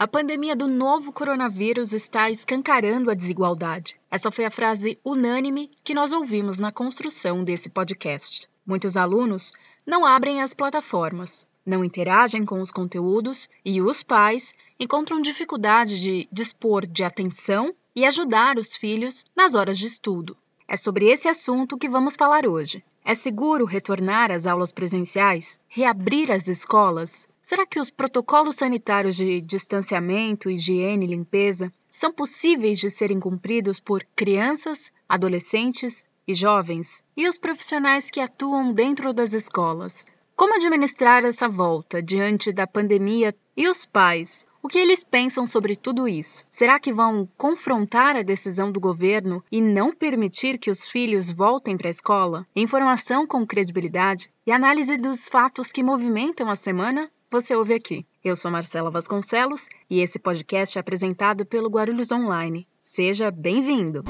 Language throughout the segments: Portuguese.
A pandemia do novo coronavírus está escancarando a desigualdade. Essa foi a frase unânime que nós ouvimos na construção desse podcast. Muitos alunos não abrem as plataformas, não interagem com os conteúdos e os pais encontram dificuldade de dispor de atenção e ajudar os filhos nas horas de estudo. É sobre esse assunto que vamos falar hoje. É seguro retornar às aulas presenciais? Reabrir as escolas? Será que os protocolos sanitários de distanciamento, higiene e limpeza são possíveis de serem cumpridos por crianças, adolescentes e jovens? E os profissionais que atuam dentro das escolas? Como administrar essa volta diante da pandemia e os pais? O que eles pensam sobre tudo isso? Será que vão confrontar a decisão do governo e não permitir que os filhos voltem para a escola? Informação com credibilidade e análise dos fatos que movimentam a semana você ouve aqui. Eu sou Marcela Vasconcelos e esse podcast é apresentado pelo Guarulhos Online. Seja bem-vindo!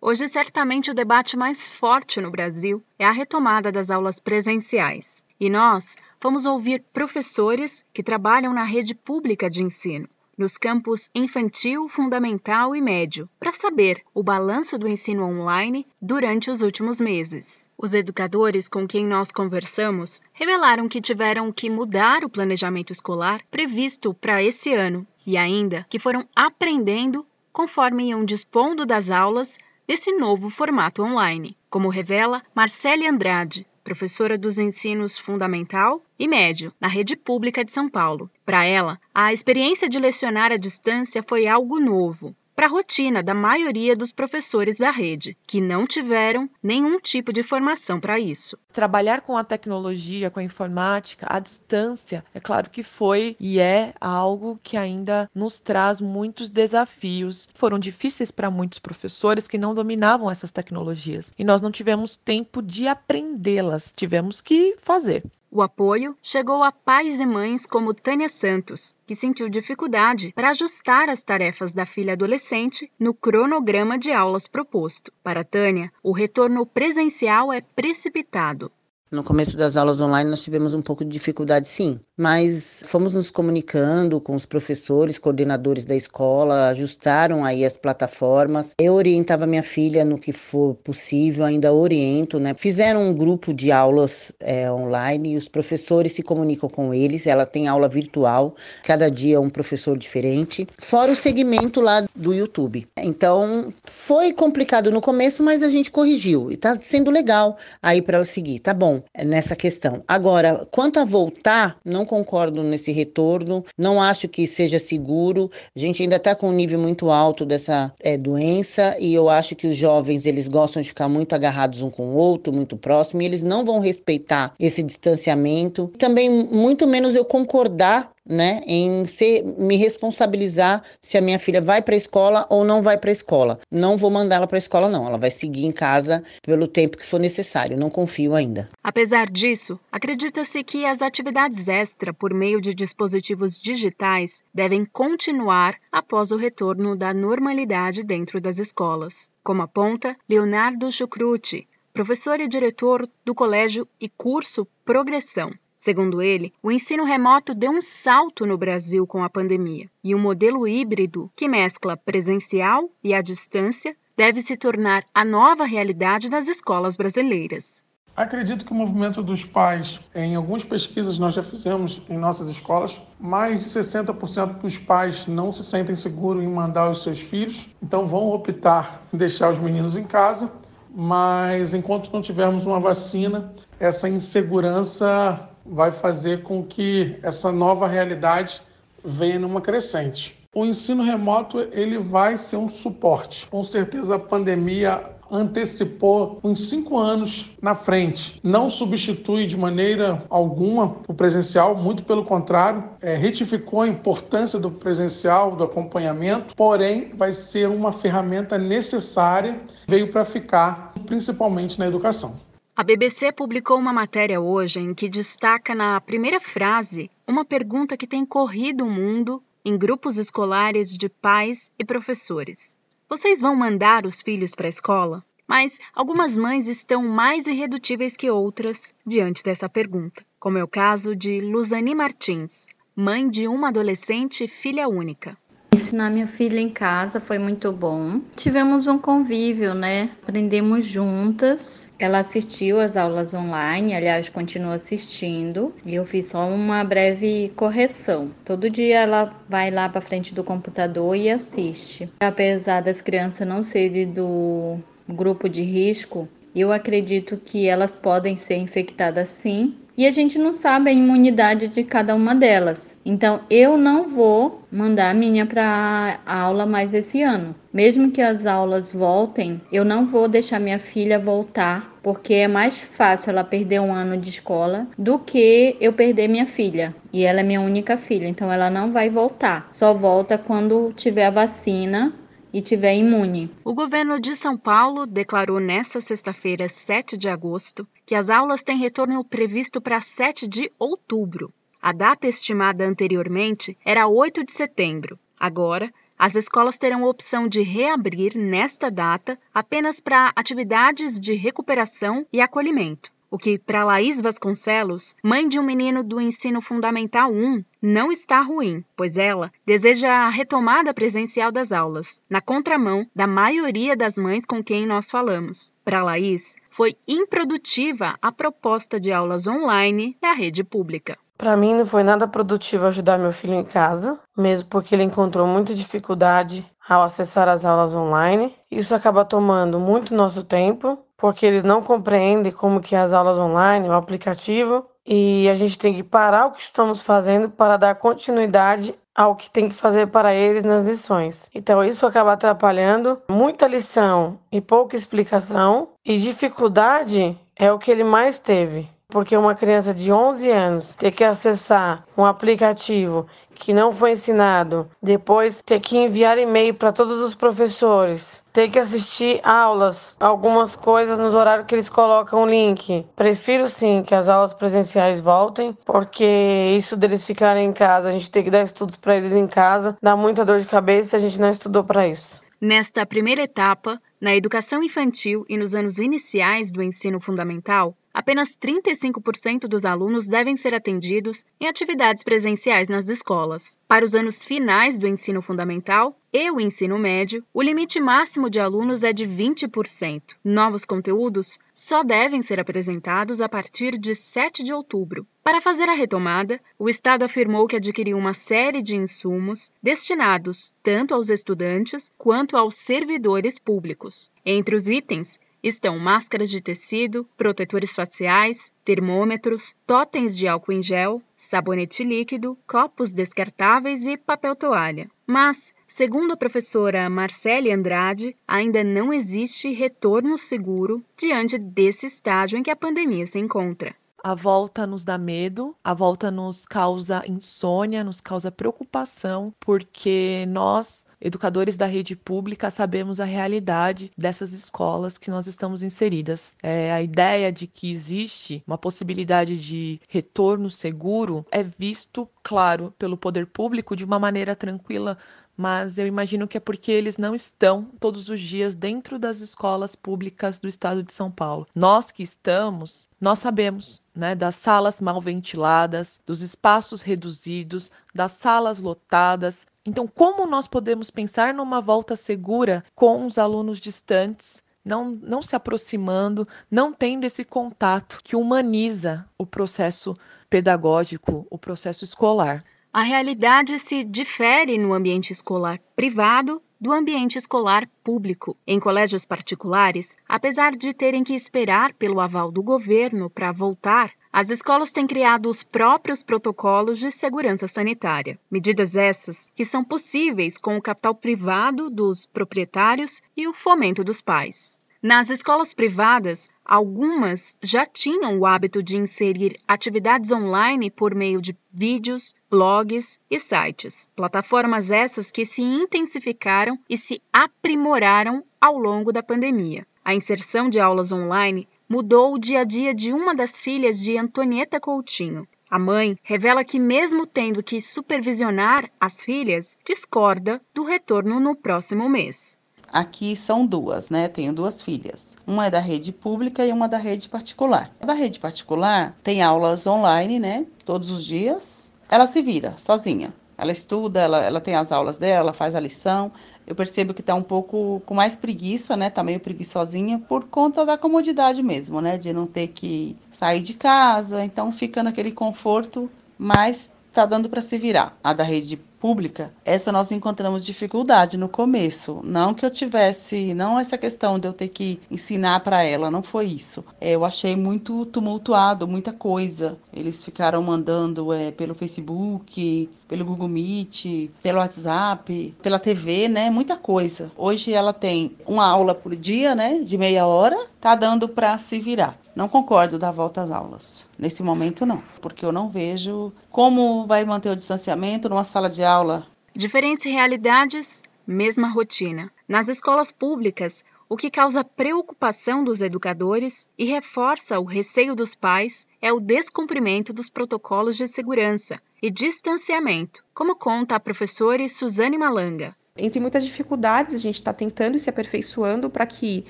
Hoje, certamente, o debate mais forte no Brasil é a retomada das aulas presenciais. E nós fomos ouvir professores que trabalham na rede pública de ensino nos campos infantil, fundamental e médio, para saber o balanço do ensino online durante os últimos meses. Os educadores com quem nós conversamos revelaram que tiveram que mudar o planejamento escolar previsto para esse ano e ainda que foram aprendendo conforme iam dispondo das aulas desse novo formato online, como revela Marcele Andrade, professora dos ensinos fundamental e médio na rede pública de São Paulo. Para ela, a experiência de lecionar à distância foi algo novo, para a rotina da maioria dos professores da rede, que não tiveram nenhum tipo de formação para isso. Trabalhar com a tecnologia, com a informática, à distância, é claro que foi e é algo que ainda nos traz muitos desafios. Foram difíceis para muitos professores que não dominavam essas tecnologias e nós não tivemos tempo de aprendê-las, tivemos que fazer. O apoio chegou a pais e mães como Tânia Santos, que sentiu dificuldade para ajustar as tarefas da filha adolescente no cronograma de aulas proposto. Para Tânia, o retorno presencial é precipitado. No começo das aulas online nós tivemos um pouco de dificuldade, sim, mas fomos nos comunicando com os professores, coordenadores da escola, ajustaram aí as plataformas. Eu orientava minha filha no que for possível, ainda oriento, né? Fizeram um grupo de aulas é, online e os professores se comunicam com eles. Ela tem aula virtual, cada dia um professor diferente, fora o segmento lá do YouTube. Então foi complicado no começo, mas a gente corrigiu e tá sendo legal aí para ela seguir. Tá bom nessa questão. Agora, quanto a voltar, não concordo nesse retorno, não acho que seja seguro. A gente ainda está com um nível muito alto dessa é, doença e eu acho que os jovens eles gostam de ficar muito agarrados um com o outro, muito próximo, e eles não vão respeitar esse distanciamento. Também muito menos eu concordar né, em ser, me responsabilizar se a minha filha vai para a escola ou não vai para a escola. Não vou mandar ela para a escola, não. Ela vai seguir em casa pelo tempo que for necessário. Não confio ainda. Apesar disso, acredita-se que as atividades extra por meio de dispositivos digitais devem continuar após o retorno da normalidade dentro das escolas, como aponta Leonardo Chucruti, professor e diretor do Colégio e Curso Progressão. Segundo ele, o ensino remoto deu um salto no Brasil com a pandemia e o modelo híbrido, que mescla presencial e a distância, deve se tornar a nova realidade das escolas brasileiras. Acredito que o movimento dos pais, em algumas pesquisas nós já fizemos em nossas escolas, mais de 60% dos pais não se sentem seguros em mandar os seus filhos, então vão optar em deixar os meninos em casa, mas enquanto não tivermos uma vacina, essa insegurança vai fazer com que essa nova realidade venha numa crescente. O ensino remoto ele vai ser um suporte. Com certeza a pandemia antecipou uns cinco anos na frente. Não substitui de maneira alguma o presencial, muito pelo contrário, é, retificou a importância do presencial, do acompanhamento, porém vai ser uma ferramenta necessária, veio para ficar, principalmente na educação. A BBC publicou uma matéria hoje em que destaca na primeira frase uma pergunta que tem corrido o mundo em grupos escolares de pais e professores. Vocês vão mandar os filhos para a escola? Mas algumas mães estão mais irredutíveis que outras diante dessa pergunta, como é o caso de Luzani Martins, mãe de uma adolescente filha única. Ensinar minha filha em casa foi muito bom. Tivemos um convívio, né? Aprendemos juntas. Ela assistiu às aulas online, aliás, continua assistindo. E eu fiz só uma breve correção. Todo dia ela vai lá para frente do computador e assiste. Apesar das crianças não serem do grupo de risco, eu acredito que elas podem ser infectadas sim, e a gente não sabe a imunidade de cada uma delas. Então eu não vou mandar a minha para aula mais esse ano. Mesmo que as aulas voltem, eu não vou deixar minha filha voltar, porque é mais fácil ela perder um ano de escola do que eu perder minha filha. E ela é minha única filha, então ela não vai voltar. Só volta quando tiver a vacina e tiver imune. O governo de São Paulo declarou nesta sexta-feira, 7 de agosto, que as aulas têm retorno previsto para 7 de outubro. A data estimada anteriormente era 8 de setembro. Agora, as escolas terão a opção de reabrir nesta data apenas para atividades de recuperação e acolhimento. O que, para Laís Vasconcelos, mãe de um menino do ensino fundamental 1, não está ruim, pois ela deseja a retomada presencial das aulas, na contramão da maioria das mães com quem nós falamos. Para Laís, foi improdutiva a proposta de aulas online da rede pública. Para mim não foi nada produtivo ajudar meu filho em casa, mesmo porque ele encontrou muita dificuldade ao acessar as aulas online. Isso acaba tomando muito nosso tempo porque eles não compreendem como que é as aulas online, o aplicativo, e a gente tem que parar o que estamos fazendo para dar continuidade ao que tem que fazer para eles nas lições. Então isso acaba atrapalhando muita lição e pouca explicação, e dificuldade é o que ele mais teve. Porque uma criança de 11 anos ter que acessar um aplicativo que não foi ensinado, depois ter que enviar e-mail para todos os professores, ter que assistir aulas, algumas coisas nos horários que eles colocam o link. Prefiro sim que as aulas presenciais voltem, porque isso deles ficarem em casa, a gente tem que dar estudos para eles em casa, dá muita dor de cabeça se a gente não estudou para isso. Nesta primeira etapa, na educação infantil e nos anos iniciais do ensino fundamental, apenas 35% dos alunos devem ser atendidos em atividades presenciais nas escolas. Para os anos finais do ensino fundamental e o ensino médio, o limite máximo de alunos é de 20%. Novos conteúdos só devem ser apresentados a partir de 7 de outubro. Para fazer a retomada, o Estado afirmou que adquiriu uma série de insumos destinados tanto aos estudantes quanto aos servidores públicos. Entre os itens estão máscaras de tecido, protetores faciais, termômetros, totens de álcool em gel, sabonete líquido, copos descartáveis e papel toalha. Mas, segundo a professora Marcele Andrade, ainda não existe retorno seguro diante desse estágio em que a pandemia se encontra. A volta nos dá medo, a volta nos causa insônia, nos causa preocupação, porque nós educadores da rede pública, sabemos a realidade dessas escolas que nós estamos inseridas. É, a ideia de que existe uma possibilidade de retorno seguro é visto, claro, pelo poder público de uma maneira tranquila, mas eu imagino que é porque eles não estão todos os dias dentro das escolas públicas do estado de São Paulo. Nós que estamos, nós sabemos, né, das salas mal ventiladas, dos espaços reduzidos, das salas lotadas. Então, como nós podemos pensar numa volta segura com os alunos distantes? Não, não se aproximando, não tendo esse contato que humaniza o processo pedagógico, o processo escolar. A realidade se difere no ambiente escolar privado do ambiente escolar público. Em colégios particulares, apesar de terem que esperar pelo aval do governo para voltar, as escolas têm criado os próprios protocolos de segurança sanitária. Medidas essas que são possíveis com o capital privado dos proprietários e o fomento dos pais. Nas escolas privadas, algumas já tinham o hábito de inserir atividades online por meio de vídeos, blogs e sites. Plataformas essas que se intensificaram e se aprimoraram ao longo da pandemia. A inserção de aulas online mudou o dia a dia de uma das filhas de Antonieta Coutinho. A mãe revela que, mesmo tendo que supervisionar as filhas, discorda do retorno no próximo mês Aqui são duas, né? Tenho duas filhas. Uma é da rede pública e uma da rede particular. A da rede particular tem aulas online, né? Todos os dias. Ela se vira sozinha. Ela estuda, ela, ela tem as aulas dela, ela faz a lição. Eu percebo que está um pouco com mais preguiça, né? Tá meio preguiçosinha por conta da comodidade mesmo, né? De não ter que sair de casa. Então fica naquele conforto, mas tá dando para se virar. A da rede pública, essa nós encontramos dificuldade no começo. Não que eu tivesse, não essa questão de eu ter que ensinar para ela, não foi isso. É, eu achei muito tumultuado, muita coisa. Eles ficaram mandando é, pelo Facebook, pelo Google Meet, pelo WhatsApp, pela TV, né? Muita coisa. Hoje ela tem uma aula por dia, né? De meia hora, tá dando para se virar. Não concordo da volta às aulas. Nesse momento, não, porque eu não vejo como vai manter o distanciamento numa sala de aula. Diferentes realidades, mesma rotina. Nas escolas públicas, o que causa preocupação dos educadores e reforça o receio dos pais é o descumprimento dos protocolos de segurança e distanciamento, como conta a professora Suzane Malanga. Entre muitas dificuldades, a gente está tentando e se aperfeiçoando para que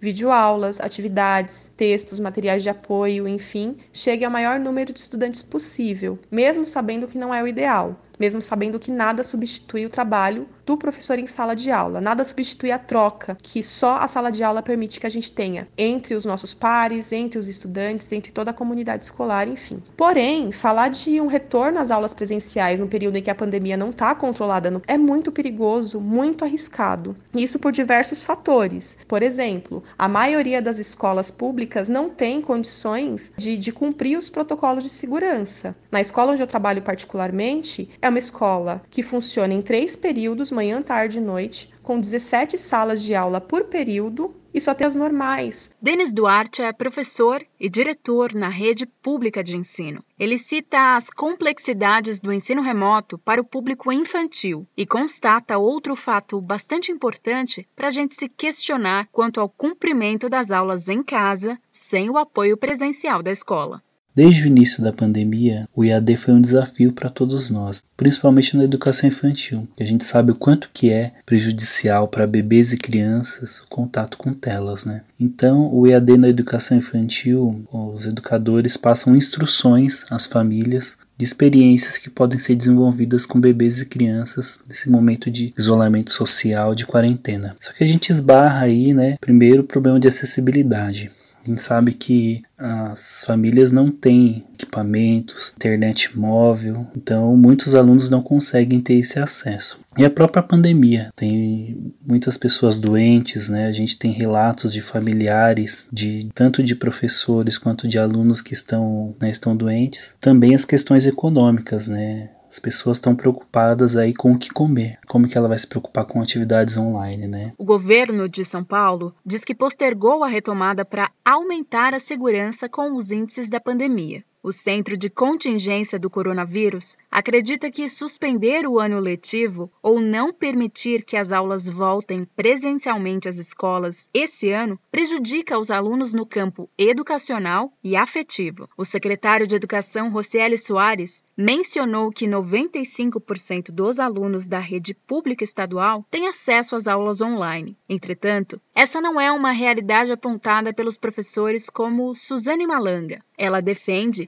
videoaulas, atividades, textos, materiais de apoio, enfim, chegue ao maior número de estudantes possível, mesmo sabendo que não é o ideal mesmo sabendo que nada substitui o trabalho do professor em sala de aula, nada substitui a troca que só a sala de aula permite que a gente tenha entre os nossos pares, entre os estudantes, entre toda a comunidade escolar, enfim. Porém, falar de um retorno às aulas presenciais no período em que a pandemia não está controlada é muito perigoso, muito arriscado. Isso por diversos fatores. Por exemplo, a maioria das escolas públicas não tem condições de, de cumprir os protocolos de segurança. Na escola onde eu trabalho particularmente, é uma escola que funciona em três períodos, manhã, tarde e noite, com 17 salas de aula por período e só tem as normais. Denis Duarte é professor e diretor na rede pública de ensino. Ele cita as complexidades do ensino remoto para o público infantil e constata outro fato bastante importante para a gente se questionar quanto ao cumprimento das aulas em casa sem o apoio presencial da escola. Desde o início da pandemia, o IAD foi um desafio para todos nós, principalmente na educação infantil, que a gente sabe o quanto que é prejudicial para bebês e crianças o contato com telas, né? Então, o EAD na educação infantil, os educadores passam instruções às famílias de experiências que podem ser desenvolvidas com bebês e crianças nesse momento de isolamento social, de quarentena. Só que a gente esbarra aí, né, primeiro o problema de acessibilidade. A gente sabe que as famílias não têm equipamentos, internet móvel, então muitos alunos não conseguem ter esse acesso. E a própria pandemia, tem muitas pessoas doentes, né? A gente tem relatos de familiares, de tanto de professores quanto de alunos que estão, né, estão doentes. Também as questões econômicas, né? As pessoas estão preocupadas aí com o que comer. Como que ela vai se preocupar com atividades online, né? O governo de São Paulo diz que postergou a retomada para aumentar a segurança com os índices da pandemia. O Centro de Contingência do Coronavírus acredita que suspender o ano letivo ou não permitir que as aulas voltem presencialmente às escolas esse ano prejudica os alunos no campo educacional e afetivo. O secretário de Educação, Rocieli Soares, mencionou que 95% dos alunos da rede pública estadual têm acesso às aulas online. Entretanto, essa não é uma realidade apontada pelos professores como Suzane Malanga. Ela defende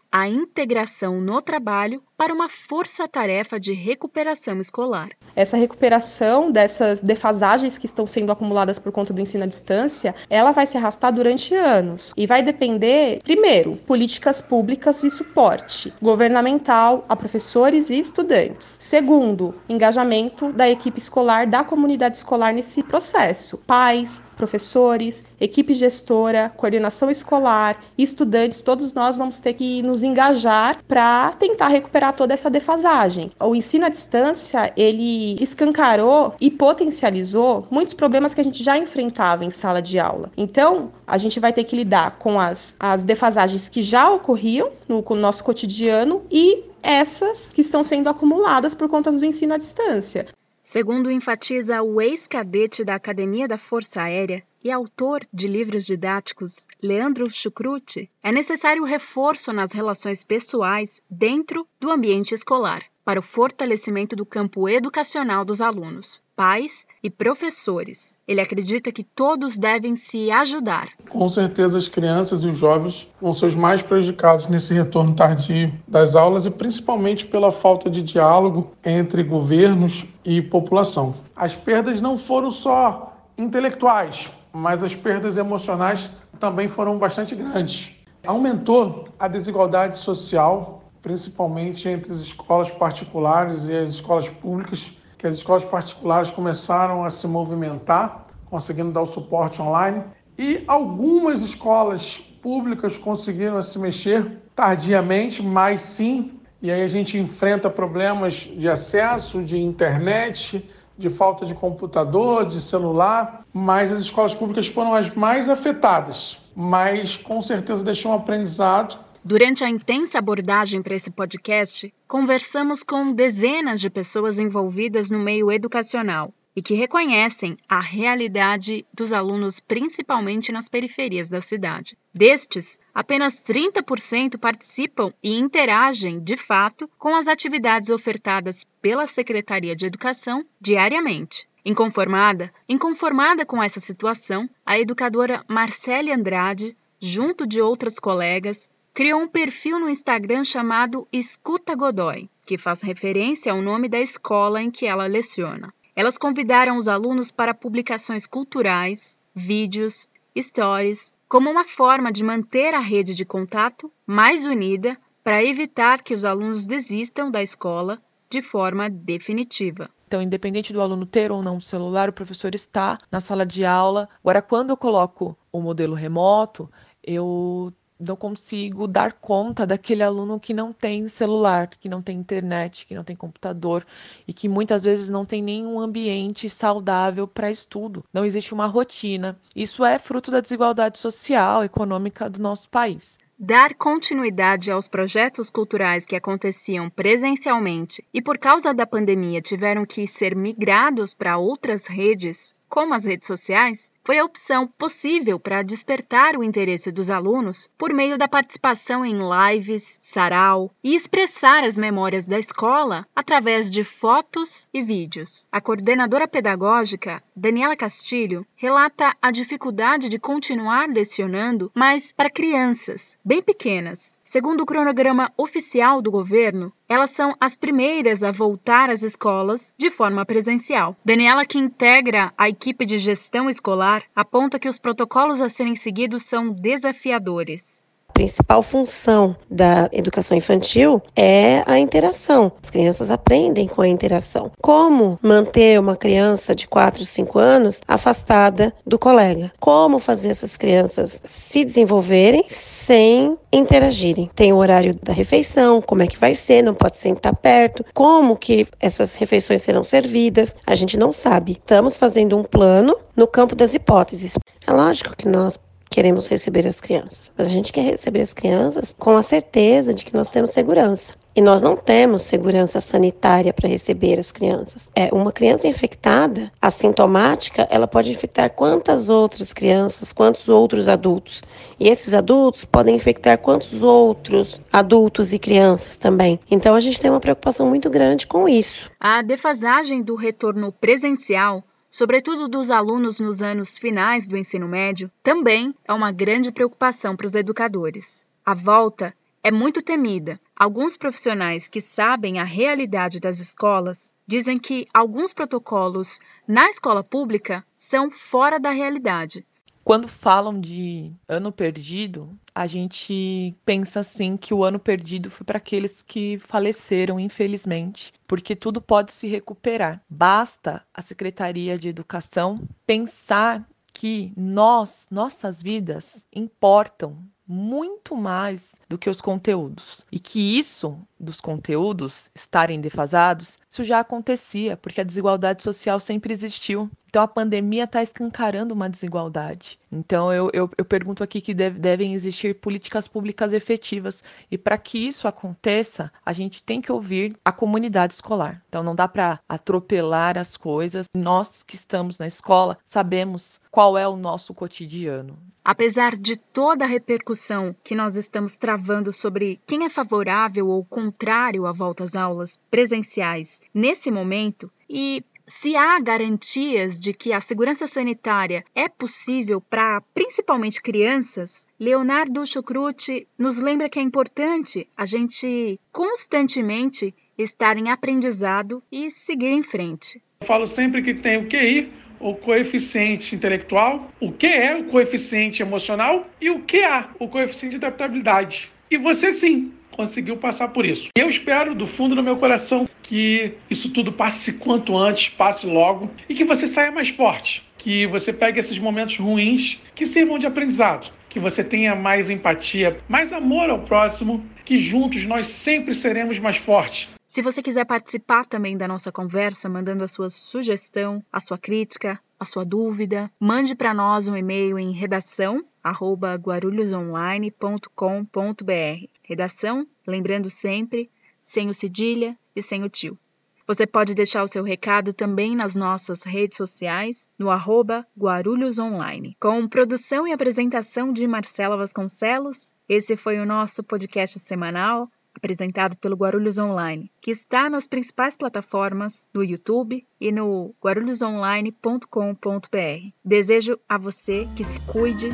a integração no trabalho para uma força-tarefa de recuperação escolar. Essa recuperação dessas defasagens que estão sendo acumuladas por conta do ensino à distância, ela vai se arrastar durante anos e vai depender, primeiro, políticas públicas e suporte governamental a professores e estudantes. Segundo, engajamento da equipe escolar, da comunidade escolar nesse processo. Pais, professores, equipe gestora, coordenação escolar, estudantes, todos nós vamos ter que nos engajar para tentar recuperar toda essa defasagem. O ensino à distância, ele escancarou e potencializou muitos problemas que a gente já enfrentava em sala de aula. Então, a gente vai ter que lidar com as, as defasagens que já ocorriam no, no nosso cotidiano e essas que estão sendo acumuladas por conta do ensino à distância. Segundo enfatiza o ex-cadete da Academia da Força Aérea e autor de livros didáticos Leandro Chucruti, é necessário reforço nas relações pessoais dentro do ambiente escolar. para o fortalecimento do campo educacional dos alunos, pais e professores. Ele acredita que todos devem se ajudar. Com certeza, as crianças e os jovens vão ser os mais prejudicados nesse retorno tardio das aulas e principalmente pela falta de diálogo entre governos e população. As perdas não foram só intelectuais, mas as perdas emocionais também foram bastante grandes. Aumentou a desigualdade social principalmente entre as escolas particulares e as escolas públicas, que as escolas particulares começaram a se movimentar, conseguindo dar o suporte online, e algumas escolas públicas conseguiram se mexer tardiamente, mas sim, e aí a gente enfrenta problemas de acesso, de internet, de falta de computador, de celular, mas as escolas públicas foram as mais afetadas, mas com certeza deixou um aprendizado. Durante a intensa abordagem para esse podcast, conversamos com dezenas de pessoas envolvidas no meio educacional e que reconhecem a realidade dos alunos, principalmente nas periferias da cidade. Destes, apenas 30% participam e interagem, de fato, com as atividades ofertadas pela Secretaria de Educação diariamente. Inconformada, inconformada com essa situação, a educadora Marcele Andrade, junto de outras colegas, criou um perfil no Instagram chamado Escuta Godoy, que faz referência ao nome da escola em que ela leciona. Elas convidaram os alunos para publicações culturais, vídeos, stories, como uma forma de manter a rede de contato mais unida para evitar que os alunos desistam da escola de forma definitiva. Então, independente do aluno ter ou não um celular, o professor está na sala de aula. Agora, quando eu coloco o modelo remoto, eu não consigo dar conta daquele aluno que não tem celular, que não tem internet, que não tem computador e que muitas vezes não tem nenhum ambiente saudável para estudo. Não existe uma rotina. Isso é fruto da desigualdade social, econômica do nosso país. Dar continuidade aos projetos culturais que aconteciam presencialmente e por causa da pandemia tiveram que ser migrados para outras redes como as redes sociais, foi a opção possível para despertar o interesse dos alunos por meio da participação em lives, sarau e expressar as memórias da escola através de fotos e vídeos. A coordenadora pedagógica, Daniela Castilho, relata a dificuldade de continuar lecionando, mas para crianças bem pequenas. Segundo o cronograma oficial do governo, elas são as primeiras a voltar às escolas de forma presencial. Daniela, que integra a equipe de gestão escolar, aponta que os protocolos a serem seguidos são desafiadores principal função da educação infantil é a interação. As crianças aprendem com a interação. Como manter uma criança de 4, 5 anos afastada do colega? Como fazer essas crianças se desenvolverem sem interagirem? Tem o horário da refeição, como é que vai ser, não pode sentar perto, como que essas refeições serão servidas, a gente não sabe. Estamos fazendo um plano no campo das hipóteses. É lógico que nós queremos receber as crianças. Mas a gente quer receber as crianças com a certeza de que nós temos segurança. E nós não temos segurança sanitária para receber as crianças. É uma criança infectada, assintomática, ela pode infectar quantas outras crianças, quantos outros adultos. E esses adultos podem infectar quantos outros adultos e crianças também. Então a gente tem uma preocupação muito grande com isso. A defasagem do retorno presencial sobretudo dos alunos nos anos finais do ensino médio, também é uma grande preocupação para os educadores. A volta é muito temida. Alguns profissionais que sabem a realidade das escolas dizem que alguns protocolos na escola pública são fora da realidade quando falam de ano perdido, a gente pensa assim que o ano perdido foi para aqueles que faleceram, infelizmente, porque tudo pode se recuperar. Basta a Secretaria de Educação pensar que nós, nossas vidas importam muito mais do que os conteúdos. E que isso dos conteúdos estarem defasados, isso já acontecia, porque a desigualdade social sempre existiu. Então a pandemia está escancarando uma desigualdade. Então eu, eu, eu pergunto aqui que deve, devem existir políticas públicas efetivas. E para que isso aconteça, a gente tem que ouvir a comunidade escolar. Então não dá para atropelar as coisas. Nós que estamos na escola sabemos qual é o nosso cotidiano. Apesar de toda a repercussão que nós estamos travando sobre quem é favorável ou contra contrário à volta às aulas presenciais nesse momento e se há garantias de que a segurança sanitária é possível para principalmente crianças, Leonardo Chucruti nos lembra que é importante a gente constantemente estar em aprendizado e seguir em frente. Eu falo sempre que tem o QI, o coeficiente intelectual, o que é o coeficiente emocional e o QA, o coeficiente de adaptabilidade. E você sim conseguiu passar por isso. Eu espero do fundo do meu coração que isso tudo passe quanto antes, passe logo e que você saia mais forte, que você pegue esses momentos ruins que sirvam de aprendizado, que você tenha mais empatia, mais amor ao próximo, que juntos nós sempre seremos mais fortes. Se você quiser participar também da nossa conversa, mandando a sua sugestão, a sua crítica, a sua dúvida, mande para nós um e-mail em redação guarulhosonline.com.br. Redação, lembrando sempre, sem o cedilha e sem o tio. Você pode deixar o seu recado também nas nossas redes sociais, no arroba Guarulhos Online. Com produção e apresentação de Marcela Vasconcelos, esse foi o nosso podcast semanal apresentado pelo Guarulhos Online, que está nas principais plataformas, no YouTube e no guarulhosonline.com.br. Desejo a você que se cuide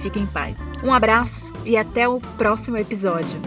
fique em paz. Um abraço e até o próximo episódio.